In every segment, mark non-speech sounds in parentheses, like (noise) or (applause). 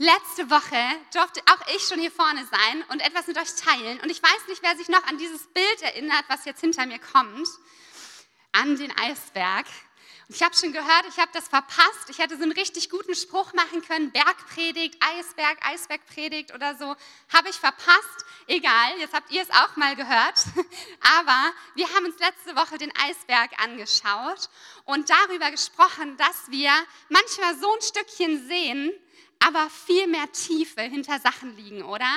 Letzte Woche durfte auch ich schon hier vorne sein und etwas mit euch teilen. Und ich weiß nicht, wer sich noch an dieses Bild erinnert, was jetzt hinter mir kommt, an den Eisberg. Und ich habe schon gehört, ich habe das verpasst. Ich hätte so einen richtig guten Spruch machen können, Bergpredigt, Eisberg, Eisbergpredigt oder so. Habe ich verpasst. Egal, jetzt habt ihr es auch mal gehört. (laughs) Aber wir haben uns letzte Woche den Eisberg angeschaut und darüber gesprochen, dass wir manchmal so ein Stückchen sehen, aber viel mehr Tiefe hinter Sachen liegen, oder?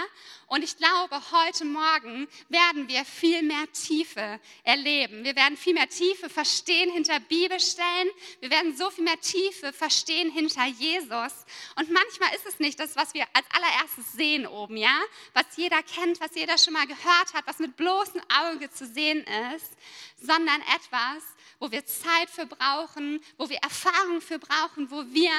Und ich glaube, heute Morgen werden wir viel mehr Tiefe erleben. Wir werden viel mehr Tiefe verstehen hinter Bibelstellen. Wir werden so viel mehr Tiefe verstehen hinter Jesus. Und manchmal ist es nicht das, was wir als allererstes sehen oben, ja? Was jeder kennt, was jeder schon mal gehört hat, was mit bloßem Auge zu sehen ist, sondern etwas, wo wir Zeit für brauchen, wo wir Erfahrung für brauchen, wo wir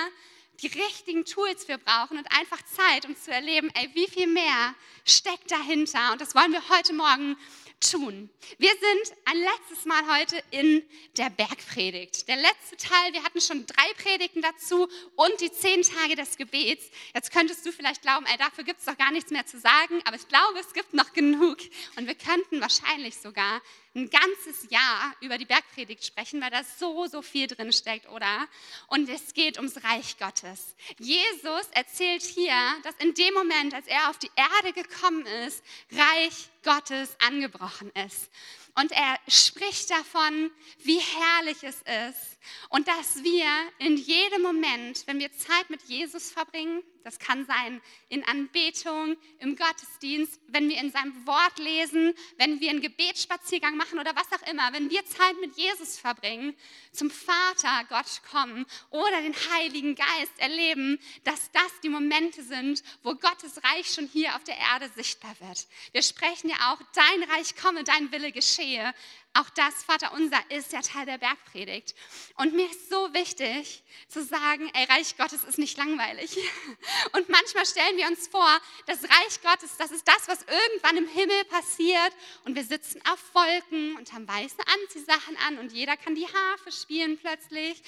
die richtigen Tools für brauchen und einfach Zeit, um zu erleben, ey, wie viel mehr steckt dahinter. Und das wollen wir heute Morgen tun. Wir sind ein letztes Mal heute in der Bergpredigt. Der letzte Teil, wir hatten schon drei Predigten dazu und die zehn Tage des Gebets. Jetzt könntest du vielleicht glauben, ey, dafür gibt es doch gar nichts mehr zu sagen, aber ich glaube, es gibt noch genug. Und wir könnten wahrscheinlich sogar ein ganzes Jahr über die Bergpredigt sprechen, weil da so, so viel drin steckt, oder? Und es geht ums Reich Gottes. Jesus erzählt hier, dass in dem Moment, als er auf die Erde gekommen ist, Reich Gottes angebrochen ist. Und er spricht davon, wie herrlich es ist und dass wir in jedem Moment, wenn wir Zeit mit Jesus verbringen, das kann sein in Anbetung, im Gottesdienst, wenn wir in seinem Wort lesen, wenn wir einen Gebetsspaziergang machen oder was auch immer, wenn wir Zeit mit Jesus verbringen, zum Vater Gott kommen oder den Heiligen Geist erleben, dass das die Momente sind, wo Gottes Reich schon hier auf der Erde sichtbar wird. Wir sprechen ja auch, dein Reich komme, dein Wille geschehe. Auch das, Vater unser, ist ja Teil der Bergpredigt. Und mir ist so wichtig zu sagen, ey, Reich Gottes ist nicht langweilig. (laughs) Und manchmal stellen wir uns vor, das Reich Gottes, das ist das, was irgendwann im Himmel passiert. Und wir sitzen auf Wolken und haben weiße Anziehsachen an und jeder kann die Harfe spielen plötzlich.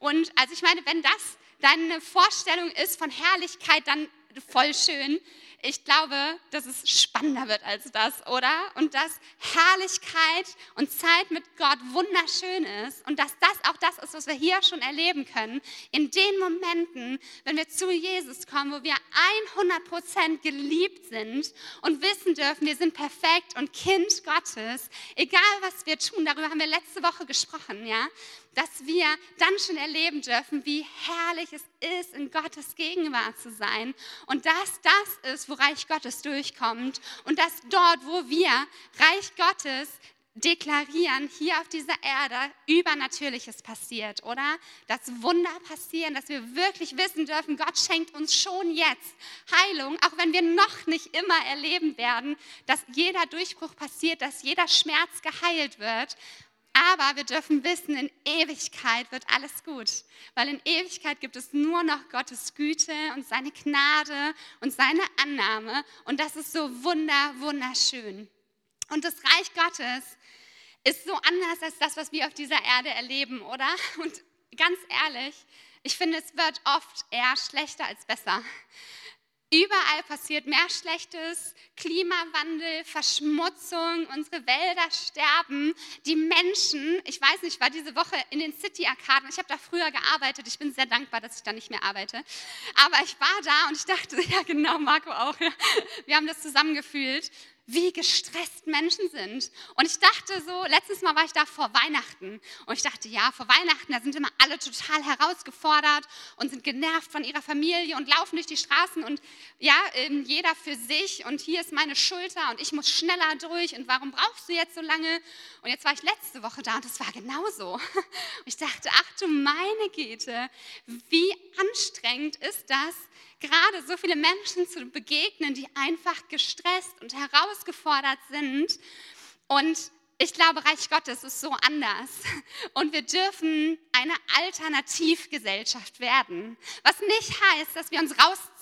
Und also ich meine, wenn das deine Vorstellung ist von Herrlichkeit, dann voll schön ich glaube, dass es spannender wird als das, oder? Und dass Herrlichkeit und Zeit mit Gott wunderschön ist und dass das auch das ist, was wir hier schon erleben können. In den Momenten, wenn wir zu Jesus kommen, wo wir 100% geliebt sind und wissen dürfen, wir sind perfekt und Kind Gottes, egal was wir tun, darüber haben wir letzte Woche gesprochen, ja? Dass wir dann schon erleben dürfen, wie herrlich es ist, in Gottes Gegenwart zu sein und dass das ist, wo Reich Gottes durchkommt und dass dort, wo wir Reich Gottes deklarieren, hier auf dieser Erde Übernatürliches passiert, oder? Dass Wunder passieren, dass wir wirklich wissen dürfen, Gott schenkt uns schon jetzt Heilung, auch wenn wir noch nicht immer erleben werden, dass jeder Durchbruch passiert, dass jeder Schmerz geheilt wird, aber wir dürfen wissen, in Ewigkeit wird alles gut, weil in Ewigkeit gibt es nur noch Gottes Güte und seine Gnade und seine Annahme und das ist so wunder, wunderschön. Und das Reich Gottes ist so anders als das, was wir auf dieser Erde erleben, oder? Und ganz ehrlich, ich finde, es wird oft eher schlechter als besser. Überall passiert mehr Schlechtes, Klimawandel, Verschmutzung, unsere Wälder sterben. Die Menschen, ich weiß nicht, ich war diese Woche in den City-Arkaden, ich habe da früher gearbeitet, ich bin sehr dankbar, dass ich da nicht mehr arbeite. Aber ich war da und ich dachte, (laughs) ja genau, Marco auch, wir haben das zusammengefühlt wie gestresst Menschen sind. Und ich dachte so, letztes Mal war ich da vor Weihnachten und ich dachte, ja, vor Weihnachten, da sind immer alle total herausgefordert und sind genervt von ihrer Familie und laufen durch die Straßen und ja, ähm, jeder für sich und hier ist meine Schulter und ich muss schneller durch und warum brauchst du jetzt so lange? Und jetzt war ich letzte Woche da und das war genauso. Und (laughs) ich dachte, ach du meine Güte, wie anstrengend ist das, gerade so viele Menschen zu begegnen, die einfach gestresst und herausgefordert sind. Und ich glaube, Reich Gottes ist so anders. Und wir dürfen eine Alternativgesellschaft werden. Was nicht heißt, dass wir uns rausziehen.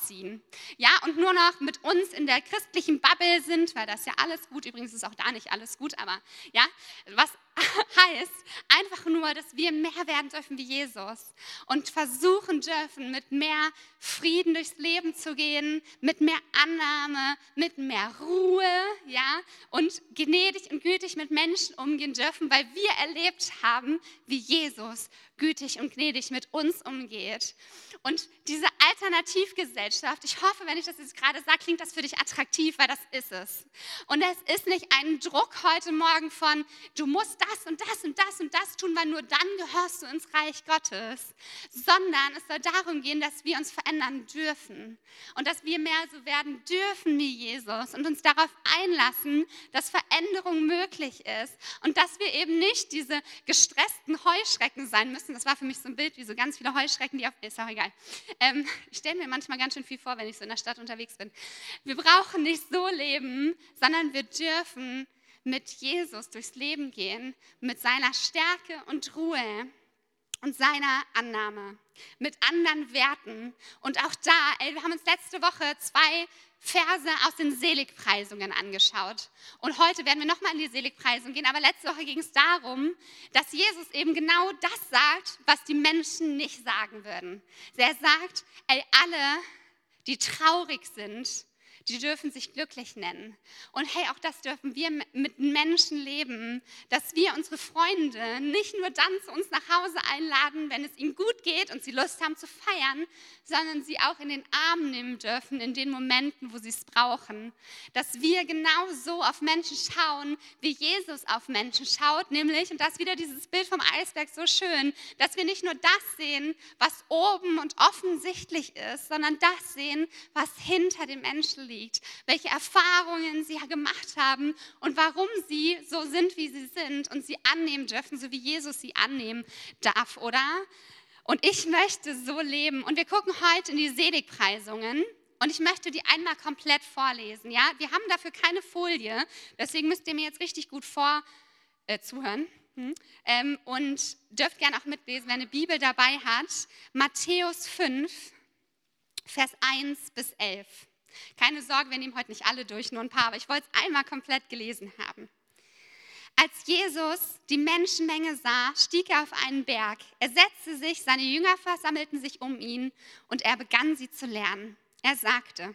Ja, und nur noch mit uns in der christlichen Bubble sind, weil das ja alles gut, übrigens ist auch da nicht alles gut, aber ja, was (laughs) heißt einfach nur, dass wir mehr werden dürfen wie Jesus und versuchen dürfen, mit mehr Frieden durchs Leben zu gehen, mit mehr Annahme, mit mehr Ruhe, ja, und gnädig und gütig mit Menschen umgehen dürfen, weil wir erlebt haben, wie Jesus gütig und gnädig mit uns umgeht. Und diese Alternativgesellschaft, ich hoffe, wenn ich das jetzt gerade sage, klingt das für dich attraktiv, weil das ist es. Und es ist nicht ein Druck heute Morgen von, du musst das und das und das und das tun, weil nur dann gehörst du ins Reich Gottes, sondern es soll darum gehen, dass wir uns verändern dürfen und dass wir mehr so werden dürfen wie Jesus und uns darauf einlassen, dass Veränderung möglich ist und dass wir eben nicht diese gestressten Heuschrecken sein müssen. Das war für mich so ein Bild wie so ganz viele Heuschrecken, die auf, ist auch egal. Ähm, ich stelle mir manchmal ganz schön viel vor, wenn ich so in der Stadt unterwegs bin. Wir brauchen nicht so leben, sondern wir dürfen mit Jesus durchs Leben gehen, mit seiner Stärke und Ruhe und seiner Annahme, mit anderen Werten. Und auch da, ey, wir haben uns letzte Woche zwei Verse aus den Seligpreisungen angeschaut. Und heute werden wir nochmal in die Seligpreisung gehen. Aber letzte Woche ging es darum, dass Jesus eben genau das sagt, was die Menschen nicht sagen würden. Er sagt, ey, alle, die traurig sind, die dürfen sich glücklich nennen. Und hey, auch das dürfen wir mit Menschen leben, dass wir unsere Freunde nicht nur dann zu uns nach Hause einladen, wenn es ihnen gut geht und sie Lust haben zu feiern, sondern sie auch in den Arm nehmen dürfen in den Momenten, wo sie es brauchen. Dass wir genau so auf Menschen schauen, wie Jesus auf Menschen schaut, nämlich, und das ist wieder dieses Bild vom Eisberg so schön, dass wir nicht nur das sehen, was oben und offensichtlich ist, sondern das sehen, was hinter den Menschen liegt liegt, welche Erfahrungen sie gemacht haben und warum sie so sind, wie sie sind und sie annehmen dürfen, so wie Jesus sie annehmen darf, oder? Und ich möchte so leben. Und wir gucken heute in die Seligpreisungen. Und ich möchte die einmal komplett vorlesen. Ja, wir haben dafür keine Folie, deswegen müsst ihr mir jetzt richtig gut vor äh, zuhören. Hm? Ähm, und dürft gerne auch mitlesen, wer eine Bibel dabei hat. Matthäus 5, Vers 1 bis 11. Keine Sorge, wir nehmen heute nicht alle durch, nur ein paar, aber ich wollte es einmal komplett gelesen haben. Als Jesus die Menschenmenge sah, stieg er auf einen Berg. Er setzte sich, seine Jünger versammelten sich um ihn und er begann sie zu lernen. Er sagte,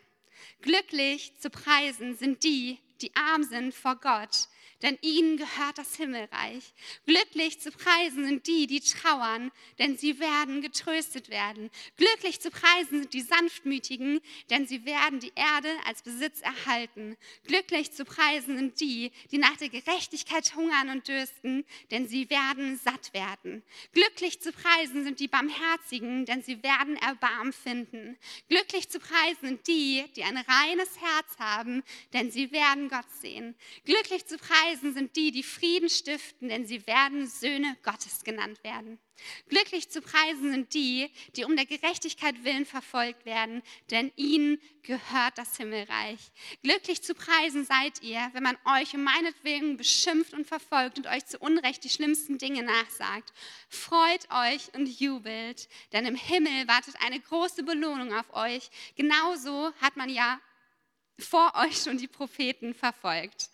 glücklich zu preisen sind die, die arm sind vor Gott, denn ihnen gehört das Himmelreich. Glücklich zu preisen sind die, die trauern, denn sie werden getröstet werden. Glücklich zu preisen sind die Sanftmütigen, denn sie werden die Erde als Besitz erhalten. Glücklich zu preisen sind die, die nach der Gerechtigkeit hungern und dürsten, denn sie werden satt werden. Glücklich zu preisen sind die Barmherzigen, denn sie werden Erbarm finden. Glücklich zu preisen sind die, die ein reines Herz haben, denn sie werden Gott sehen. Glücklich zu preisen Weisen sind die, die Frieden stiften, denn sie werden Söhne Gottes genannt werden. Glücklich zu preisen sind die, die um der Gerechtigkeit willen verfolgt werden, denn ihnen gehört das Himmelreich. Glücklich zu preisen seid ihr, wenn man euch um meinetwillen beschimpft und verfolgt und euch zu Unrecht die schlimmsten Dinge nachsagt. Freut euch und jubelt, denn im Himmel wartet eine große Belohnung auf euch. Genauso hat man ja vor euch schon die Propheten verfolgt.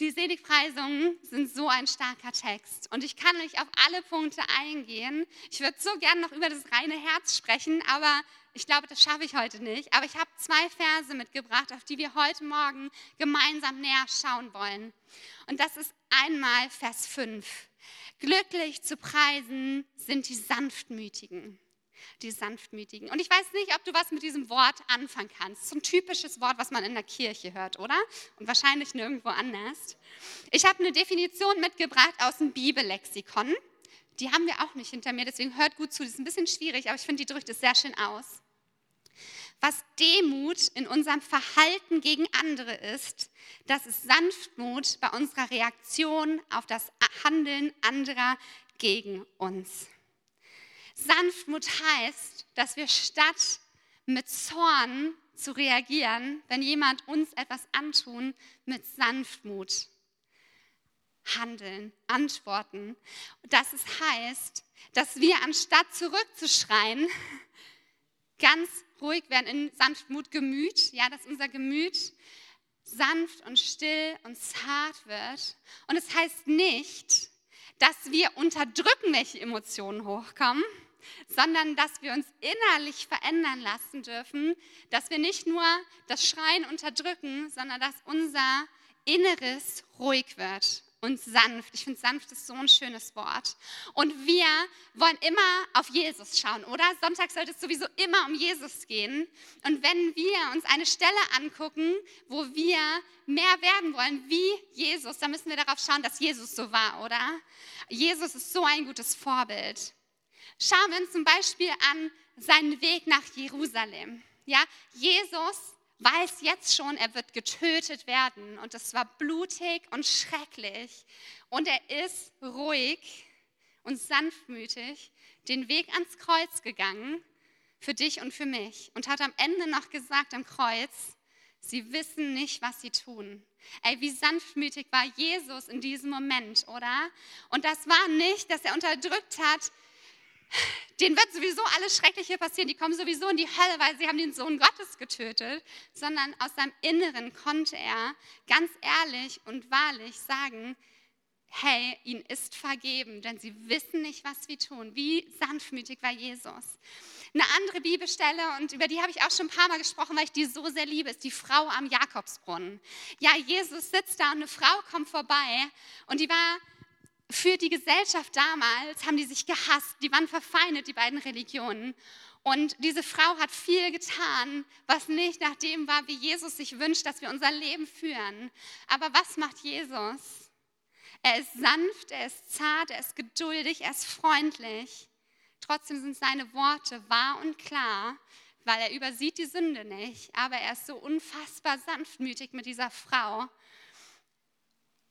Die Seligpreisungen sind so ein starker Text und ich kann nicht auf alle Punkte eingehen. Ich würde so gern noch über das reine Herz sprechen, aber ich glaube, das schaffe ich heute nicht. Aber ich habe zwei Verse mitgebracht, auf die wir heute Morgen gemeinsam näher schauen wollen. Und das ist einmal Vers 5. Glücklich zu preisen sind die Sanftmütigen die Sanftmütigen. Und ich weiß nicht, ob du was mit diesem Wort anfangen kannst. So ein typisches Wort, was man in der Kirche hört, oder? Und wahrscheinlich nirgendwo anders. Ich habe eine Definition mitgebracht aus dem Bibellexikon. Die haben wir auch nicht hinter mir, deswegen hört gut zu. Das ist ein bisschen schwierig, aber ich finde, die drückt es sehr schön aus. Was Demut in unserem Verhalten gegen andere ist, das ist Sanftmut bei unserer Reaktion auf das Handeln anderer gegen uns. Sanftmut heißt, dass wir statt mit Zorn zu reagieren, wenn jemand uns etwas antun, mit Sanftmut handeln, antworten. Dass es heißt, dass wir anstatt zurückzuschreien, (laughs) ganz ruhig werden in Sanftmut Gemüt, ja, dass unser Gemüt sanft und still und zart wird. Und es heißt nicht, dass wir unterdrücken, welche Emotionen hochkommen, sondern dass wir uns innerlich verändern lassen dürfen, dass wir nicht nur das Schreien unterdrücken, sondern dass unser Inneres ruhig wird und sanft. Ich finde, sanft ist so ein schönes Wort. Und wir wollen immer auf Jesus schauen, oder? Sonntag sollte es sowieso immer um Jesus gehen. Und wenn wir uns eine Stelle angucken, wo wir mehr werden wollen wie Jesus, dann müssen wir darauf schauen, dass Jesus so war, oder? Jesus ist so ein gutes Vorbild. Schauen wir uns zum Beispiel an seinen Weg nach Jerusalem. Ja, Jesus weiß jetzt schon, er wird getötet werden und es war blutig und schrecklich und er ist ruhig und sanftmütig den Weg ans Kreuz gegangen für dich und für mich und hat am Ende noch gesagt am Kreuz, sie wissen nicht, was sie tun. Ey, wie sanftmütig war Jesus in diesem Moment, oder? Und das war nicht, dass er unterdrückt hat, denen wird sowieso alles Schreckliche passieren, die kommen sowieso in die Hölle, weil sie haben den Sohn Gottes getötet, sondern aus seinem Inneren konnte er ganz ehrlich und wahrlich sagen, hey, ihnen ist vergeben, denn sie wissen nicht, was sie tun. Wie sanftmütig war Jesus. Eine andere Bibelstelle, und über die habe ich auch schon ein paar Mal gesprochen, weil ich die so sehr liebe, ist die Frau am Jakobsbrunnen. Ja, Jesus sitzt da und eine Frau kommt vorbei und die war für die Gesellschaft damals haben die sich gehasst, die waren verfeindet, die beiden Religionen. Und diese Frau hat viel getan, was nicht nach dem war, wie Jesus sich wünscht, dass wir unser Leben führen. Aber was macht Jesus? Er ist sanft, er ist zart, er ist geduldig, er ist freundlich. Trotzdem sind seine Worte wahr und klar, weil er übersieht die Sünde nicht. Aber er ist so unfassbar sanftmütig mit dieser Frau.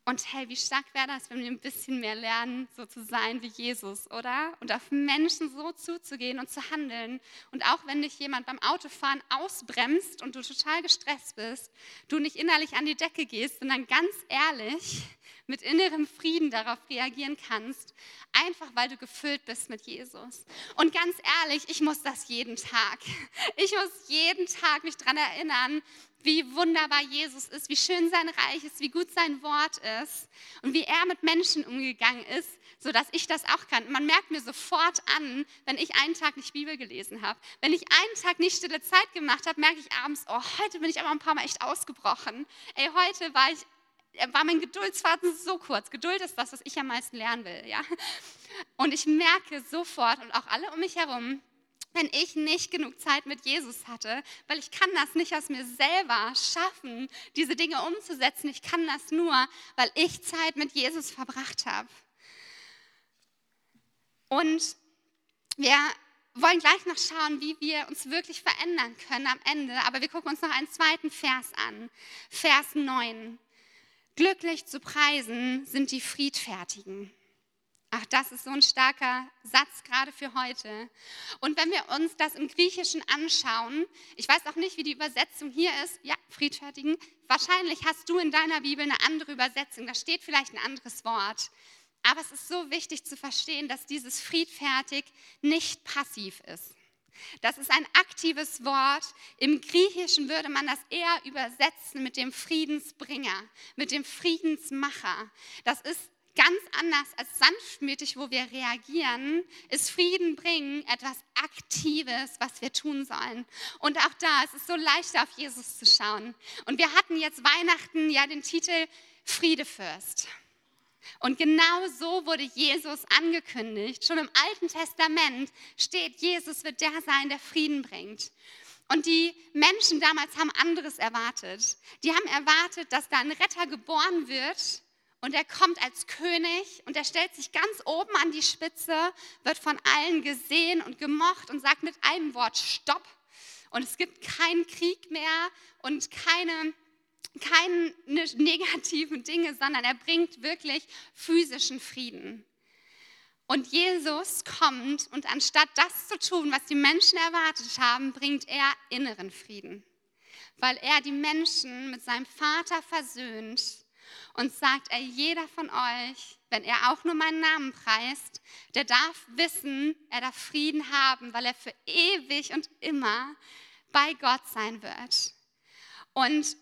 Und hey, wie stark wäre das, wenn wir ein bisschen mehr lernen, so zu sein wie Jesus, oder? Und auf Menschen so zuzugehen und zu handeln. Und auch wenn dich jemand beim Autofahren ausbremst und du total gestresst bist, du nicht innerlich an die Decke gehst, sondern ganz ehrlich mit innerem Frieden darauf reagieren kannst, einfach weil du gefüllt bist mit Jesus. Und ganz ehrlich, ich muss das jeden Tag. Ich muss jeden Tag mich daran erinnern, wie wunderbar Jesus ist, wie schön sein Reich ist, wie gut sein Wort ist und wie er mit Menschen umgegangen ist, sodass ich das auch kann. Man merkt mir sofort an, wenn ich einen Tag nicht Bibel gelesen habe. Wenn ich einen Tag nicht stille Zeit gemacht habe, merke ich abends, oh, heute bin ich aber ein paar Mal echt ausgebrochen. Ey, heute war ich war mein Geduldsfaden so kurz. Geduld ist das, was ich am meisten lernen will. Ja? Und ich merke sofort und auch alle um mich herum, wenn ich nicht genug Zeit mit Jesus hatte, weil ich kann das nicht aus mir selber schaffen, diese Dinge umzusetzen. Ich kann das nur, weil ich Zeit mit Jesus verbracht habe. Und wir wollen gleich noch schauen, wie wir uns wirklich verändern können am Ende. Aber wir gucken uns noch einen zweiten Vers an. Vers 9. Glücklich zu preisen sind die Friedfertigen. Ach, das ist so ein starker Satz gerade für heute. Und wenn wir uns das im Griechischen anschauen, ich weiß auch nicht, wie die Übersetzung hier ist, ja, Friedfertigen, wahrscheinlich hast du in deiner Bibel eine andere Übersetzung, da steht vielleicht ein anderes Wort. Aber es ist so wichtig zu verstehen, dass dieses friedfertig nicht passiv ist. Das ist ein aktives Wort. Im Griechischen würde man das eher übersetzen mit dem Friedensbringer, mit dem Friedensmacher. Das ist ganz anders als sanftmütig, wo wir reagieren, ist Frieden bringen etwas Aktives, was wir tun sollen. Und auch da ist es so leicht, auf Jesus zu schauen. Und wir hatten jetzt Weihnachten ja den Titel Friedefürst. Und genau so wurde Jesus angekündigt. Schon im Alten Testament steht, Jesus wird der sein, der Frieden bringt. Und die Menschen damals haben anderes erwartet. Die haben erwartet, dass da ein Retter geboren wird und er kommt als König und er stellt sich ganz oben an die Spitze, wird von allen gesehen und gemocht und sagt mit einem Wort Stopp. Und es gibt keinen Krieg mehr und keine keine negativen Dinge, sondern er bringt wirklich physischen Frieden. Und Jesus kommt und anstatt das zu tun, was die Menschen erwartet haben, bringt er inneren Frieden, weil er die Menschen mit seinem Vater versöhnt und sagt, ey, jeder von euch, wenn er auch nur meinen Namen preist, der darf wissen, er darf Frieden haben, weil er für ewig und immer bei Gott sein wird. Und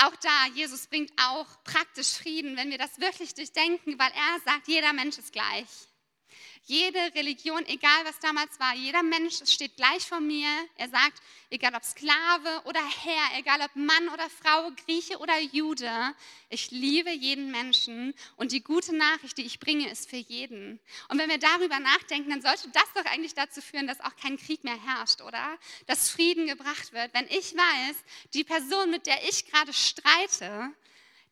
auch da, Jesus bringt auch praktisch Frieden, wenn wir das wirklich durchdenken, weil er sagt, jeder Mensch ist gleich. Jede Religion, egal was damals war, jeder Mensch steht gleich vor mir. Er sagt, egal ob Sklave oder Herr, egal ob Mann oder Frau, Grieche oder Jude, ich liebe jeden Menschen und die gute Nachricht, die ich bringe, ist für jeden. Und wenn wir darüber nachdenken, dann sollte das doch eigentlich dazu führen, dass auch kein Krieg mehr herrscht, oder? Dass Frieden gebracht wird. Wenn ich weiß, die Person, mit der ich gerade streite,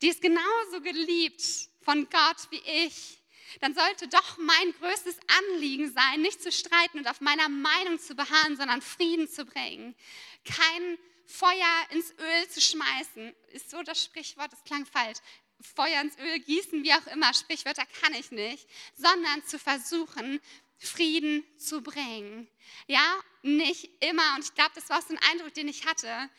die ist genauso geliebt von Gott wie ich dann sollte doch mein größtes Anliegen sein, nicht zu streiten und auf meiner Meinung zu beharren, sondern Frieden zu bringen. Kein Feuer ins Öl zu schmeißen, ist so das Sprichwort, das klang falsch. Feuer ins Öl gießen, wie auch immer, Sprichwörter kann ich nicht, sondern zu versuchen, Frieden zu bringen. Ja, nicht immer, und ich glaube, das war auch so ein Eindruck, den ich hatte,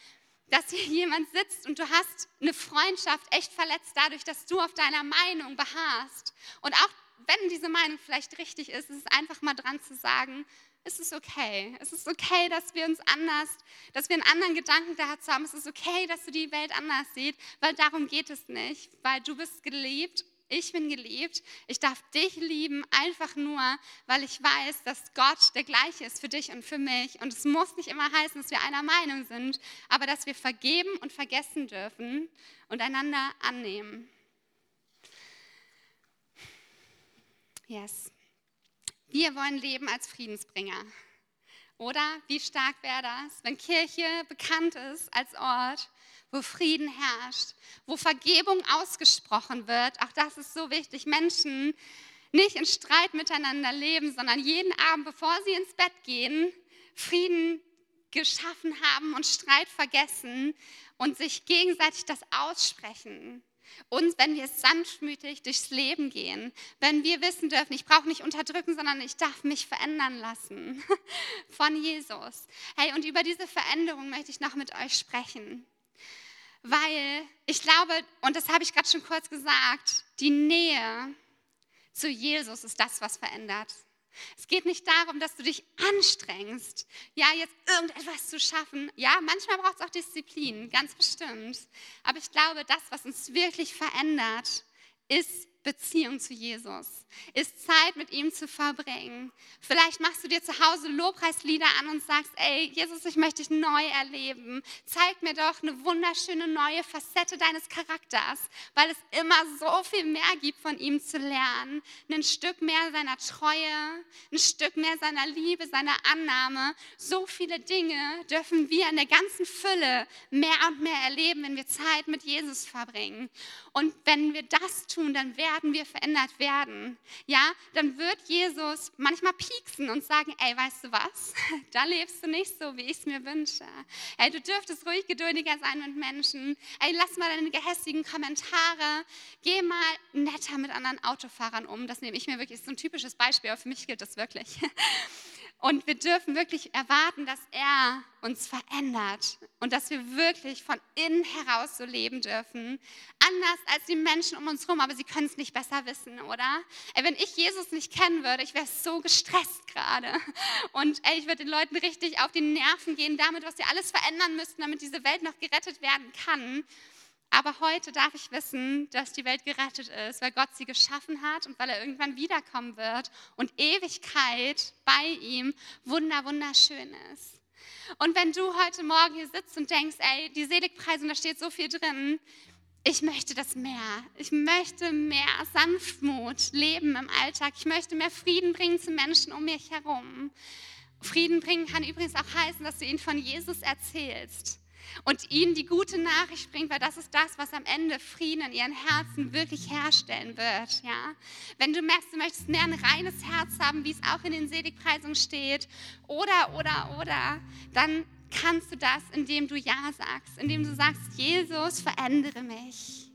dass hier jemand sitzt und du hast eine Freundschaft echt verletzt dadurch, dass du auf deiner Meinung beharrst. Und auch wenn diese Meinung vielleicht richtig ist, ist es einfach mal dran zu sagen, es ist okay. Es ist okay, dass wir uns anders, dass wir einen anderen Gedanken dazu haben. Es ist okay, dass du die Welt anders siehst, weil darum geht es nicht. Weil du bist geliebt, ich bin geliebt. Ich darf dich lieben, einfach nur, weil ich weiß, dass Gott der gleiche ist für dich und für mich. Und es muss nicht immer heißen, dass wir einer Meinung sind, aber dass wir vergeben und vergessen dürfen und einander annehmen. Yes. Wir wollen leben als Friedensbringer. Oder wie stark wäre das, wenn Kirche bekannt ist als Ort, wo Frieden herrscht, wo Vergebung ausgesprochen wird. Auch das ist so wichtig. Menschen nicht in Streit miteinander leben, sondern jeden Abend, bevor sie ins Bett gehen, Frieden geschaffen haben und Streit vergessen und sich gegenseitig das aussprechen. Und wenn wir sanftmütig durchs Leben gehen, wenn wir wissen dürfen, ich brauche nicht unterdrücken, sondern ich darf mich verändern lassen (laughs) von Jesus. Hey, und über diese Veränderung möchte ich noch mit euch sprechen. Weil ich glaube, und das habe ich gerade schon kurz gesagt, die Nähe zu Jesus ist das, was verändert. Es geht nicht darum, dass du dich anstrengst, ja, jetzt irgendetwas zu schaffen. Ja, manchmal braucht es auch Disziplin, ganz bestimmt. Aber ich glaube, das, was uns wirklich verändert, ist Beziehung zu Jesus, ist Zeit mit ihm zu verbringen. Vielleicht machst du dir zu Hause Lobpreislieder an und sagst, ey, Jesus, ich möchte dich neu erleben. Zeig mir doch eine wunderschöne neue Facette deines Charakters, weil es immer so viel mehr gibt von ihm zu lernen. Ein Stück mehr seiner Treue, ein Stück mehr seiner Liebe, seiner Annahme. So viele Dinge dürfen wir in der ganzen Fülle mehr und mehr erleben, wenn wir Zeit mit Jesus verbringen. Und wenn wir das tun, dann werden wir verändert werden. Ja, dann wird Jesus manchmal pieksen und sagen, ey, weißt du was? (laughs) Da lebst du nicht so, wie ich es mir wünsche. Ey, du dürftest ruhig geduldiger sein mit Menschen. Ey, lass mal deine gehässigen Kommentare. Geh mal netter mit anderen Autofahrern um. Das nehme ich mir wirklich, das ist so ein typisches Beispiel, aber für mich gilt das wirklich. (laughs) Und wir dürfen wirklich erwarten, dass er uns verändert und dass wir wirklich von innen heraus so leben dürfen. Anders als die Menschen um uns herum, aber sie können es nicht besser wissen, oder? Ey, wenn ich Jesus nicht kennen würde, ich wäre so gestresst gerade. Und ey, ich würde den Leuten richtig auf die Nerven gehen damit, was sie alles verändern müssten, damit diese Welt noch gerettet werden kann. Aber heute darf ich wissen, dass die Welt gerettet ist, weil Gott sie geschaffen hat und weil er irgendwann wiederkommen wird und Ewigkeit bei ihm wunder, wunderschön ist. Und wenn du heute Morgen hier sitzt und denkst, ey, die Seligpreisung, da steht so viel drin, ich möchte das mehr. Ich möchte mehr Sanftmut leben im Alltag. Ich möchte mehr Frieden bringen zu Menschen um mich herum. Frieden bringen kann übrigens auch heißen, dass du ihnen von Jesus erzählst und ihnen die gute Nachricht bringt, weil das ist das, was am Ende Frieden in ihren Herzen wirklich herstellen wird. Ja? Wenn du merkst, du möchtest mehr ein reines Herz haben, wie es auch in den Seligpreisungen steht, oder, oder, oder, dann kannst du das, indem du Ja sagst, indem du sagst, Jesus, verändere mich.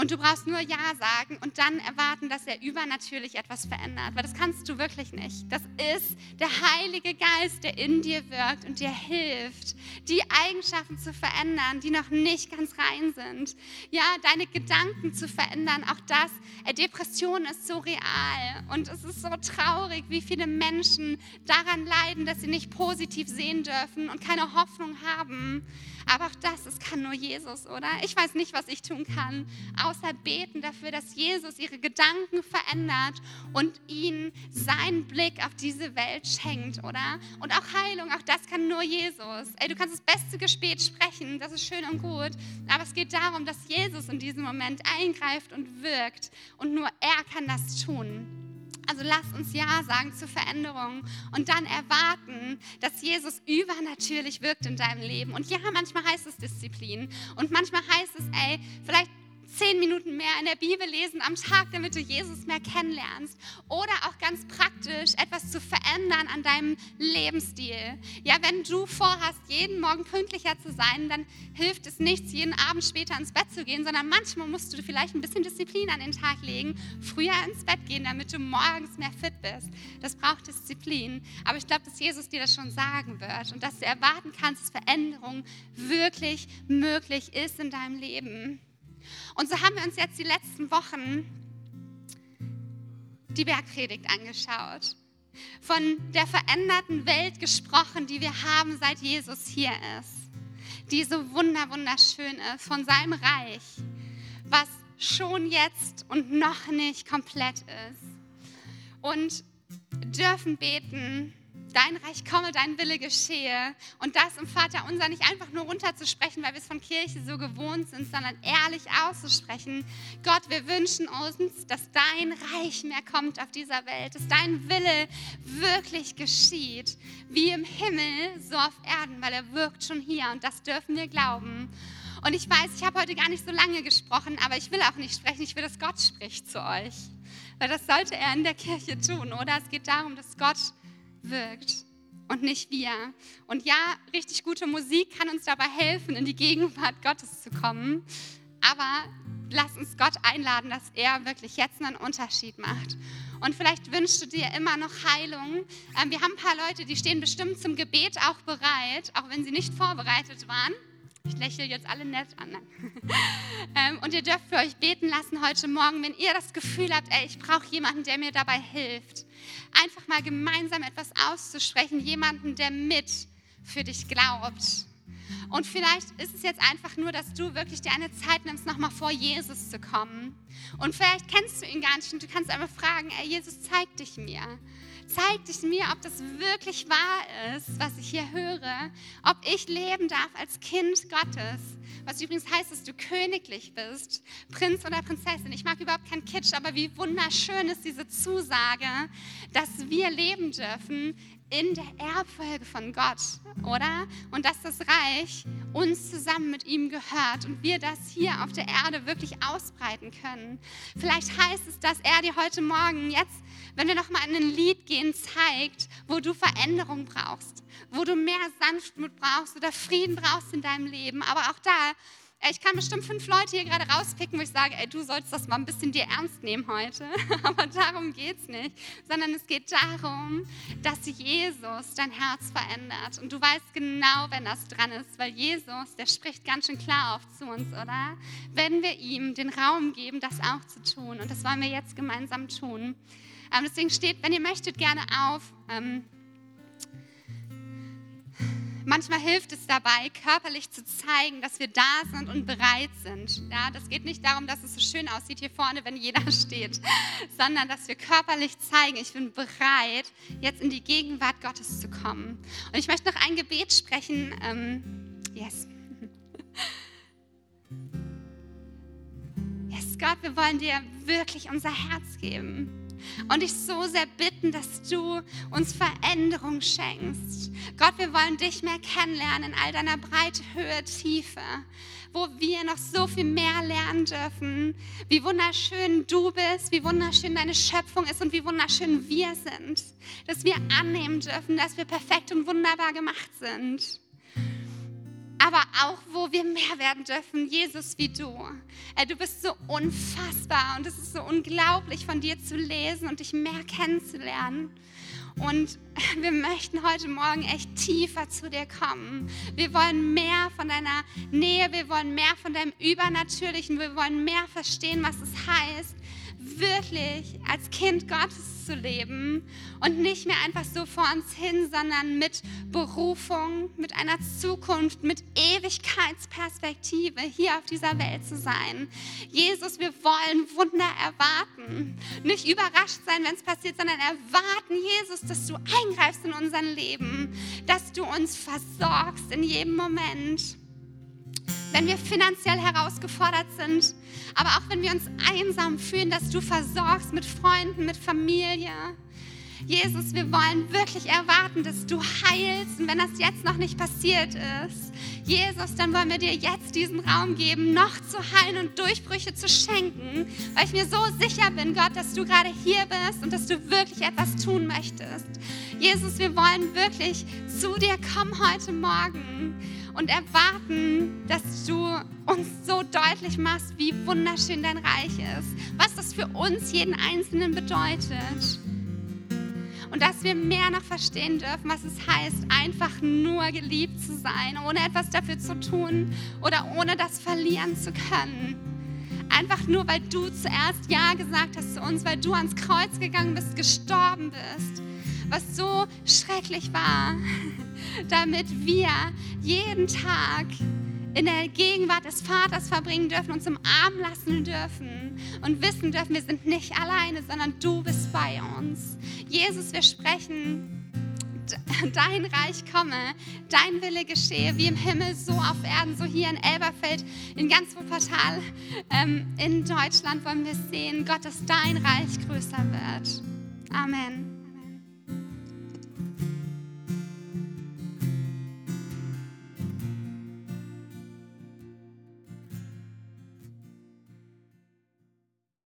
Und du brauchst nur Ja sagen und dann erwarten, dass er übernatürlich etwas verändert. Weil das kannst du wirklich nicht. Das ist der Heilige Geist, der in dir wirkt und dir hilft, die Eigenschaften zu verändern, die noch nicht ganz rein sind. Ja, deine Gedanken zu verändern. Auch das, äh, Depression ist so real. Und es ist so traurig, wie viele Menschen daran leiden, dass sie nicht positiv sehen dürfen und keine Hoffnung haben. Aber auch das, es kann nur Jesus, oder? Ich weiß nicht, was ich tun kann, außer beten dafür, dass Jesus ihre Gedanken verändert und ihnen seinen Blick auf diese Welt schenkt, oder? Und auch Heilung, auch das kann nur Jesus. Ey, du kannst das beste Gebet sprechen, das ist schön und gut, aber es geht darum, dass Jesus in diesem Moment eingreift und wirkt und nur er kann das tun. Also lass uns Ja sagen zur Veränderung und dann erwarten, dass Jesus übernatürlich wirkt in deinem Leben. Und ja, manchmal heißt es Disziplin und manchmal heißt es, ey, vielleicht zehn Minuten mehr in der Bibel lesen am Tag, damit du Jesus mehr kennenlernst. Oder auch ganz praktisch etwas zu verändern an deinem Lebensstil. Ja, wenn du vorhast, jeden Morgen pünktlicher zu sein, dann hilft es nichts, jeden Abend später ins Bett zu gehen, sondern manchmal musst du vielleicht ein bisschen Disziplin an den Tag legen, früher ins Bett gehen, damit du morgens mehr fit bist. Das braucht Disziplin. Aber ich glaube, dass Jesus dir das schon sagen wird und dass du erwarten kannst, dass Veränderung wirklich möglich ist in deinem Leben. Und so haben wir uns jetzt die letzten Wochen die Bergpredigt angeschaut. Von der veränderten Welt gesprochen, die wir haben, seit Jesus hier ist. Die so wunder, wunderschön ist. Von seinem Reich, was schon jetzt und noch nicht komplett ist. Und dürfen beten, dein Reich komme, dein Wille geschehe. Und das im Vater unser nicht einfach nur runterzusprechen, weil wir es von Kirche so gewohnt sind, sondern ehrlich auszusprechen. Gott, wir wünschen uns, dass dein Reich mehr kommt auf dieser Welt, dass dein Wille wirklich geschieht, wie im Himmel, so auf Erden, weil er wirkt schon hier und das dürfen wir glauben. Und ich weiß, ich habe heute gar nicht so lange gesprochen, aber ich will auch nicht sprechen, ich will, dass Gott spricht zu euch. Weil das sollte er in der Kirche tun, oder? Es geht darum, dass Gott wirkt und nicht wir. Und ja, richtig gute Musik kann uns dabei helfen, in die Gegenwart Gottes zu kommen. Aber lass uns Gott einladen, dass er wirklich jetzt einen Unterschied macht. Und vielleicht wünschst du dir immer noch Heilung. Ähm, wir haben ein paar Leute, die stehen bestimmt zum Gebet auch bereit, auch wenn sie nicht vorbereitet waren. Ich lächle jetzt alle nett an. (laughs) ähm, und ihr dürft für euch beten lassen heute Morgen, wenn ihr das Gefühl habt, ey, ich brauche jemanden, der mir dabei hilft. Einfach mal gemeinsam etwas auszusprechen, jemanden, der mit für dich glaubt. Und vielleicht ist es jetzt einfach nur, dass du wirklich dir eine Zeit nimmst, nochmal vor Jesus zu kommen. Und vielleicht kennst du ihn gar nicht und du kannst einfach fragen, ey, Jesus, zeig dich mir. Zeig dich mir, ob das wirklich wahr ist, was ich hier höre, ob ich leben darf als Kind Gottes. Was übrigens heißt, dass du königlich bist, Prinz oder Prinzessin. Ich mag überhaupt keinen Kitsch, aber wie wunderschön ist diese Zusage, dass wir leben dürfen in der Erbfolge von Gott, oder? Und dass das Reich uns zusammen mit ihm gehört und wir das hier auf der Erde wirklich ausbreiten können. Vielleicht heißt es, dass er dir heute Morgen jetzt, wenn wir nochmal in ein Lied gehen, zeigt, wo du Veränderung brauchst, wo du mehr Sanftmut brauchst oder Frieden brauchst in deinem Leben. Aber auch da ich kann bestimmt fünf Leute hier gerade rauspicken, wo ich sage, ey, du sollst das mal ein bisschen dir ernst nehmen heute. (laughs) Aber darum geht es nicht, sondern es geht darum, dass Jesus dein Herz verändert. Und du weißt genau, wenn das dran ist, weil Jesus, der spricht ganz schön klar auf zu uns, oder? Wenn wir ihm den Raum geben, das auch zu tun. Und das wollen wir jetzt gemeinsam tun. Ähm, deswegen steht, wenn ihr möchtet, gerne auf. Manchmal hilft es dabei, körperlich zu zeigen, dass wir da sind und bereit sind. Ja, das geht nicht darum, dass es so schön aussieht hier vorne, wenn jeder (laughs) steht, sondern dass wir körperlich zeigen, ich bin bereit, jetzt in die Gegenwart Gottes zu kommen. Und ich möchte noch ein Gebet sprechen. Ähm, yes. (laughs) Yes, Gott, wir wollen dir wirklich unser Herz geben und dich so sehr bitten, dass du uns Veränderung schenkst. Gott, wir wollen dich mehr kennenlernen in all deiner Breite, Höhe, Tiefe, wo wir noch so viel mehr lernen dürfen, wie wunderschön du bist, wie wunderschön deine Schöpfung ist und wie wunderschön wir sind, dass wir annehmen dürfen, dass wir perfekt und wunderbar gemacht sind. Aber auch, wo wir mehr werden dürfen, Jesus wie du. Du bist so unfassbar und es ist so unglaublich von dir zu lesen und dich mehr kennenzulernen. Und (laughs) wir möchten heute Morgen echt tiefer zu dir kommen. Wir wollen mehr von deiner Nähe, wir wollen mehr von deinem Übernatürlichen, wir wollen mehr verstehen, was es heißt, wirklich als Kind Gottes zu leben und nicht mehr einfach so vor uns hin, sondern mit Berufung, mit einer Zukunft, mit Ewigkeitsperspektive hier auf dieser Welt zu sein. Jesus, wir wollen Wunder erwarten. Nicht überrascht sein, wenn es passiert, sondern erwarten, Jesus, dass du eingreifst in unser Leben, dass du uns versorgst in jedem Moment wenn wir finanziell herausgefordert sind, aber auch wenn wir uns einsam fühlen, dass du versorgst mit Freunden, mit Familie. Jesus, wir wollen wirklich erwarten, dass du heilst. Und wenn das jetzt noch nicht passiert ist, Jesus, dann wollen wir dir jetzt diesen Raum geben, noch zu heilen und Durchbrüche zu schenken, weil ich mir so sicher bin, Gott, dass du gerade hier bist und dass du wirklich etwas tun möchtest. Jesus, wir wollen wirklich zu dir kommen heute Morgen und erwarten, dass du uns so deutlich machst, wie wunderschön dein Reich ist, was das für uns jeden Einzelnen bedeutet. Und dass wir mehr noch verstehen dürfen, was es heißt, einfach nur geliebt zu sein, ohne etwas dafür zu tun oder ohne das verlieren zu können. Einfach nur, weil du zuerst Ja gesagt hast zu uns, weil du ans Kreuz gegangen bist, gestorben bist, was so schrecklich war (laughs) damit wir jeden Tag in der Gegenwart des Vaters verbringen dürfen, uns im Arm lassen dürfen und wissen dürfen, wir sind nicht alleine, sondern du bist bei uns. Jesus, wir sprechen, (laughs) dein Reich komme, dein Wille geschehe, wie im Himmel, so auf Erden, so hier in Elberfeld, in ganz Wuppertal, ähm, in Deutschland wollen wir sehen, Gott, dass dein Reich größer wird. Amen.